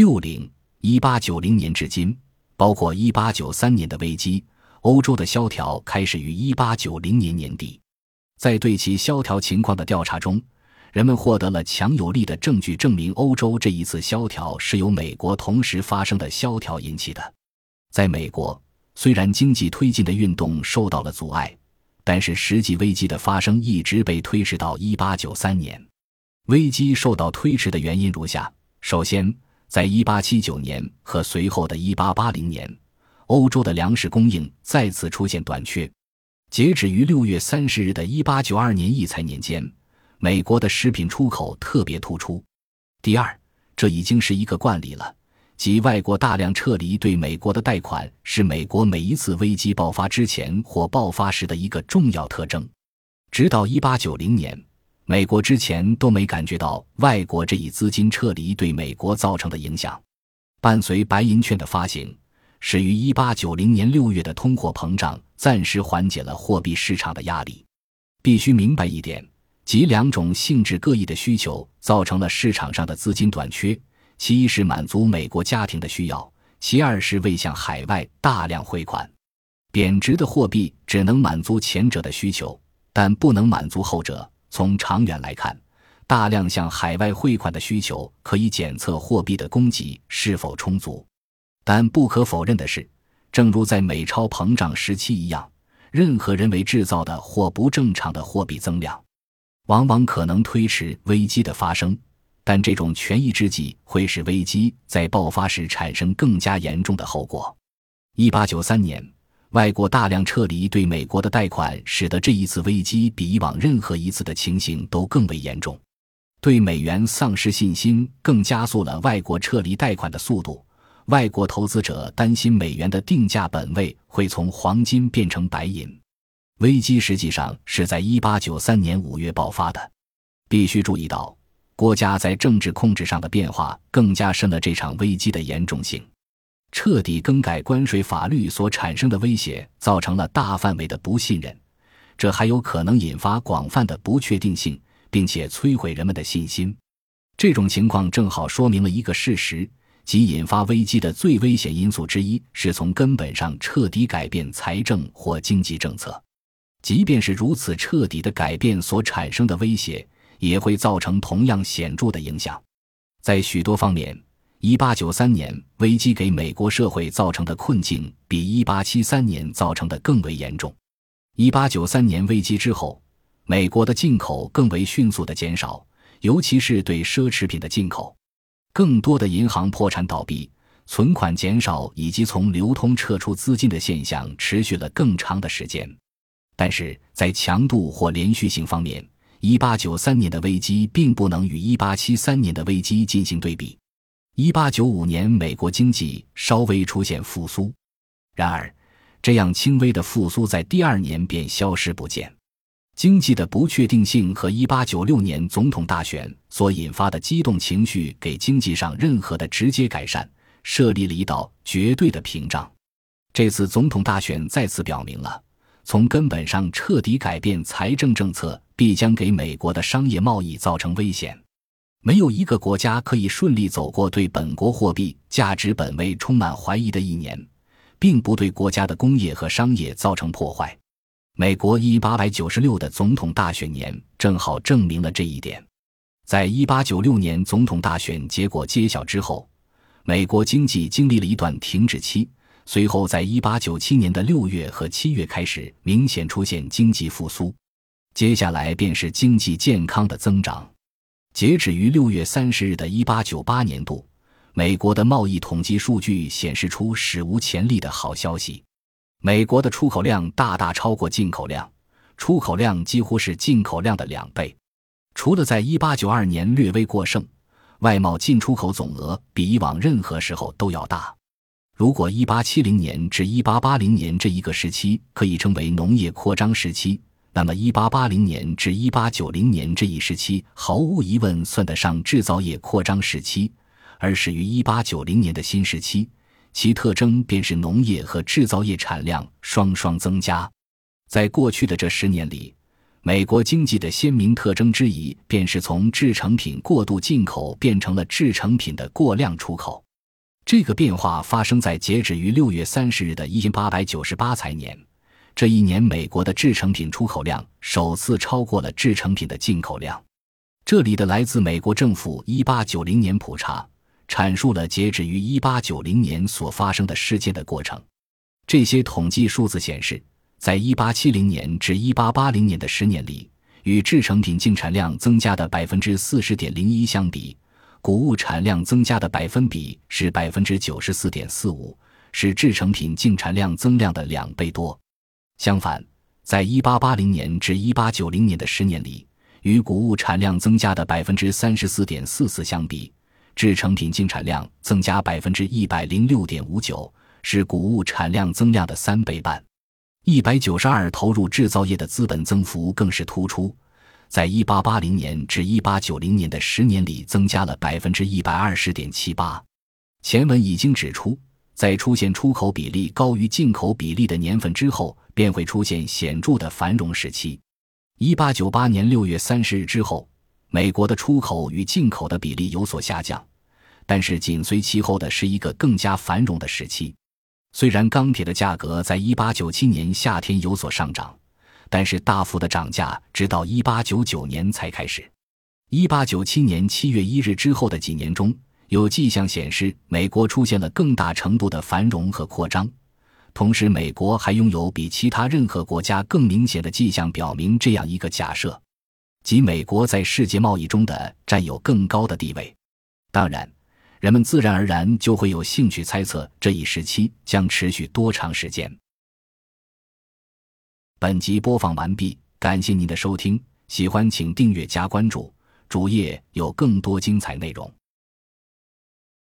六零一八九零年至今，包括一八九三年的危机，欧洲的萧条开始于一八九零年年底。在对其萧条情况的调查中，人们获得了强有力的证据，证明欧洲这一次萧条是由美国同时发生的萧条引起的。在美国，虽然经济推进的运动受到了阻碍，但是实际危机的发生一直被推迟到一八九三年。危机受到推迟的原因如下：首先，在一八七九年和随后的一八八零年，欧洲的粮食供应再次出现短缺。截止于六月三十日的一八九二年一财年间，美国的食品出口特别突出。第二，这已经是一个惯例了，即外国大量撤离对美国的贷款是美国每一次危机爆发之前或爆发时的一个重要特征。直到一八九零年。美国之前都没感觉到外国这一资金撤离对美国造成的影响。伴随白银券的发行，始于一八九零年六月的通货膨胀暂时缓解了货币市场的压力。必须明白一点，即两种性质各异的需求造成了市场上的资金短缺：其一是满足美国家庭的需要，其二是为向海外大量汇款。贬值的货币只能满足前者的需求，但不能满足后者。从长远来看，大量向海外汇款的需求可以检测货币的供给是否充足。但不可否认的是，正如在美钞膨胀时期一样，任何人为制造的或不正常的货币增量，往往可能推迟危机的发生。但这种权宜之计会使危机在爆发时产生更加严重的后果。一八九三年。外国大量撤离对美国的贷款，使得这一次危机比以往任何一次的情形都更为严重。对美元丧失信心，更加速了外国撤离贷款的速度。外国投资者担心美元的定价本位会从黄金变成白银。危机实际上是在一八九三年五月爆发的。必须注意到，国家在政治控制上的变化，更加深了这场危机的严重性。彻底更改关税法律所产生的威胁，造成了大范围的不信任，这还有可能引发广泛的不确定性，并且摧毁人们的信心。这种情况正好说明了一个事实，即引发危机的最危险因素之一是从根本上彻底改变财政或经济政策。即便是如此彻底的改变所产生的威胁，也会造成同样显著的影响，在许多方面。一八九三年危机给美国社会造成的困境，比一八七三年造成的更为严重。一八九三年危机之后，美国的进口更为迅速的减少，尤其是对奢侈品的进口。更多的银行破产倒闭，存款减少，以及从流通撤出资金的现象持续了更长的时间。但是在强度或连续性方面，一八九三年的危机并不能与一八七三年的危机进行对比。一八九五年，美国经济稍微出现复苏，然而，这样轻微的复苏在第二年便消失不见。经济的不确定性和一八九六年总统大选所引发的激动情绪，给经济上任何的直接改善设立了一道绝对的屏障。这次总统大选再次表明了，从根本上彻底改变财政政策，必将给美国的商业贸易造成危险。没有一个国家可以顺利走过对本国货币价值本位充满怀疑的一年，并不对国家的工业和商业造成破坏。美国一八九六的总统大选年正好证明了这一点。在一八九六年总统大选结果揭晓之后，美国经济经历了一段停止期，随后在一八九七年的六月和七月开始明显出现经济复苏，接下来便是经济健康的增长。截止于六月三十日的一八九八年度，美国的贸易统计数据显示出史无前例的好消息：美国的出口量大大超过进口量，出口量几乎是进口量的两倍。除了在一八九二年略微过剩，外贸进出口总额比以往任何时候都要大。如果一八七零年至一八八零年这一个时期可以称为农业扩张时期，那么，一八八零年至一八九零年这一时期，毫无疑问算得上制造业扩张时期，而始于一八九零年的新时期，其特征便是农业和制造业产量双双增加。在过去的这十年里，美国经济的鲜明特征之一，便是从制成品过度进口变成了制成品的过量出口。这个变化发生在截止于六月三十日的一八九十八财年。这一年，美国的制成品出口量首次超过了制成品的进口量。这里的来自美国政府一八九零年普查，阐述了截止于一八九零年所发生的事件的过程。这些统计数字显示，在一八七零年至一八八零年的十年里，与制成品净产量增加的百分之四十点零一相比，谷物产量增加的百分比是百分之九十四点四五，是制成品净产量增量的两倍多。相反，在一八八零年至一八九零年的十年里，与谷物产量增加的百分之三十四点四四相比，制成品净产量增加百分之一百零六点五九，是谷物产量增量的三倍半。一百九十二投入制造业的资本增幅更是突出，在一八八零年至一八九零年的十年里，增加了百分之一百二十点七八。前文已经指出。在出现出口比例高于进口比例的年份之后，便会出现显著的繁荣时期。一八九八年六月三十日之后，美国的出口与进口的比例有所下降，但是紧随其后的是一个更加繁荣的时期。虽然钢铁的价格在一八九七年夏天有所上涨，但是大幅的涨价直到一八九九年才开始。一八九七年七月一日之后的几年中。有迹象显示，美国出现了更大程度的繁荣和扩张，同时，美国还拥有比其他任何国家更明显的迹象，表明这样一个假设，即美国在世界贸易中的占有更高的地位。当然，人们自然而然就会有兴趣猜测这一时期将持续多长时间。本集播放完毕，感谢您的收听，喜欢请订阅加关注，主页有更多精彩内容。